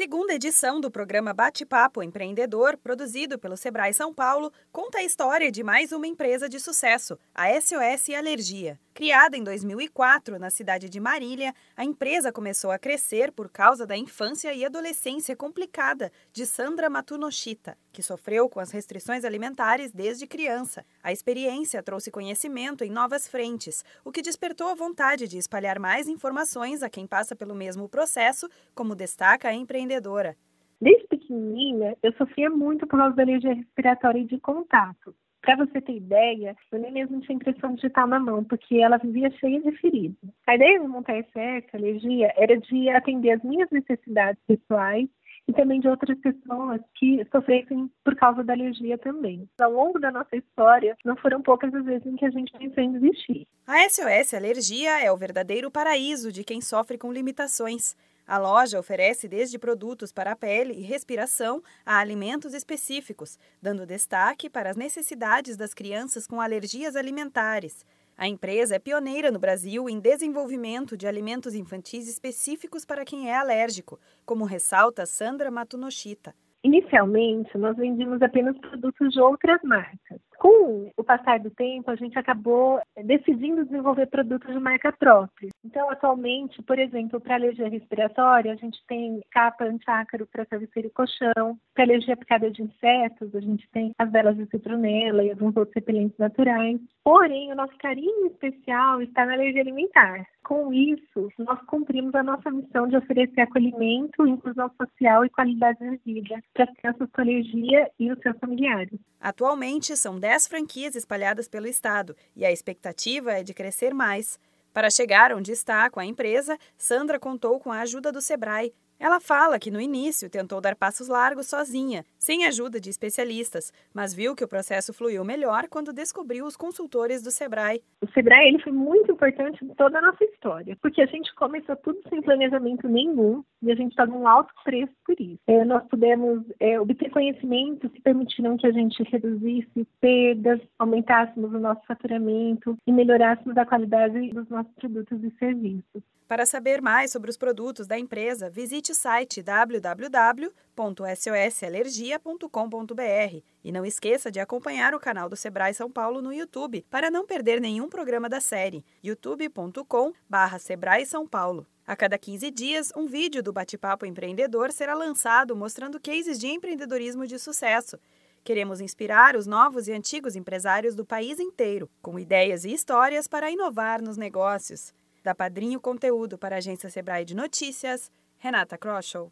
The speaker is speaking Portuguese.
segunda edição do programa Bate-Papo Empreendedor, produzido pelo Sebrae São Paulo, conta a história de mais uma empresa de sucesso, a SOS Alergia. Criada em 2004 na cidade de Marília, a empresa começou a crescer por causa da infância e adolescência complicada de Sandra Matunoshita, que sofreu com as restrições alimentares desde criança. A experiência trouxe conhecimento em novas frentes, o que despertou a vontade de espalhar mais informações a quem passa pelo mesmo processo, como destaca a empreendedora. Desde pequenininha, eu sofria muito por causa da alergia respiratória e de contato. Para você ter ideia, eu nem mesmo tinha impressão digital na mão, porque ela vivia cheia de feridas. A ideia de montar a SS, alergia, era de atender as minhas necessidades pessoais e também de outras pessoas que sofressem por causa da alergia também. Ao longo da nossa história, não foram poucas as vezes em que a gente pensou em desistir. A SOS Alergia é o verdadeiro paraíso de quem sofre com limitações. A loja oferece desde produtos para a pele e respiração a alimentos específicos, dando destaque para as necessidades das crianças com alergias alimentares. A empresa é pioneira no Brasil em desenvolvimento de alimentos infantis específicos para quem é alérgico, como ressalta Sandra Matunoshita. Inicialmente, nós vendíamos apenas produtos de outras marcas. Com o passar do tempo, a gente acabou decidindo desenvolver produtos de marca própria. Então, atualmente, por exemplo, para alergia respiratória, a gente tem capa antiácaro para travesseiro e colchão. Para alergia picada de insetos, a gente tem as velas de citronela e alguns outros repelentes naturais. Porém, o nosso carinho especial está na alergia alimentar. Com isso, nós cumprimos a nossa missão de oferecer acolhimento, inclusão social e qualidade de vida para as crianças com alergia e os seus familiares. Atualmente, são 10 franquias espalhadas pelo estado e a expectativa é de crescer mais. Para chegar onde está com a empresa, Sandra contou com a ajuda do Sebrae, ela fala que no início tentou dar passos largos sozinha, sem ajuda de especialistas, mas viu que o processo fluiu melhor quando descobriu os consultores do Sebrae. O Sebrae ele foi muito importante em toda a nossa história, porque a gente começou tudo sem planejamento nenhum e a gente pagou um alto preço por isso. É, nós pudemos é, obter conhecimentos que permitiram que a gente reduzisse perdas, aumentássemos o nosso faturamento e melhorássemos a qualidade dos nossos produtos e serviços. Para saber mais sobre os produtos da empresa, visite o site www.sosalergia.com.br e não esqueça de acompanhar o canal do Sebrae São Paulo no YouTube para não perder nenhum programa da série youtube.com/sebrae São Paulo. A cada 15 dias, um vídeo do Bate-Papo Empreendedor será lançado mostrando cases de empreendedorismo de sucesso. Queremos inspirar os novos e antigos empresários do país inteiro, com ideias e histórias para inovar nos negócios. Da Padrinho Conteúdo para a agência Sebrae de Notícias, Renata Kroschel.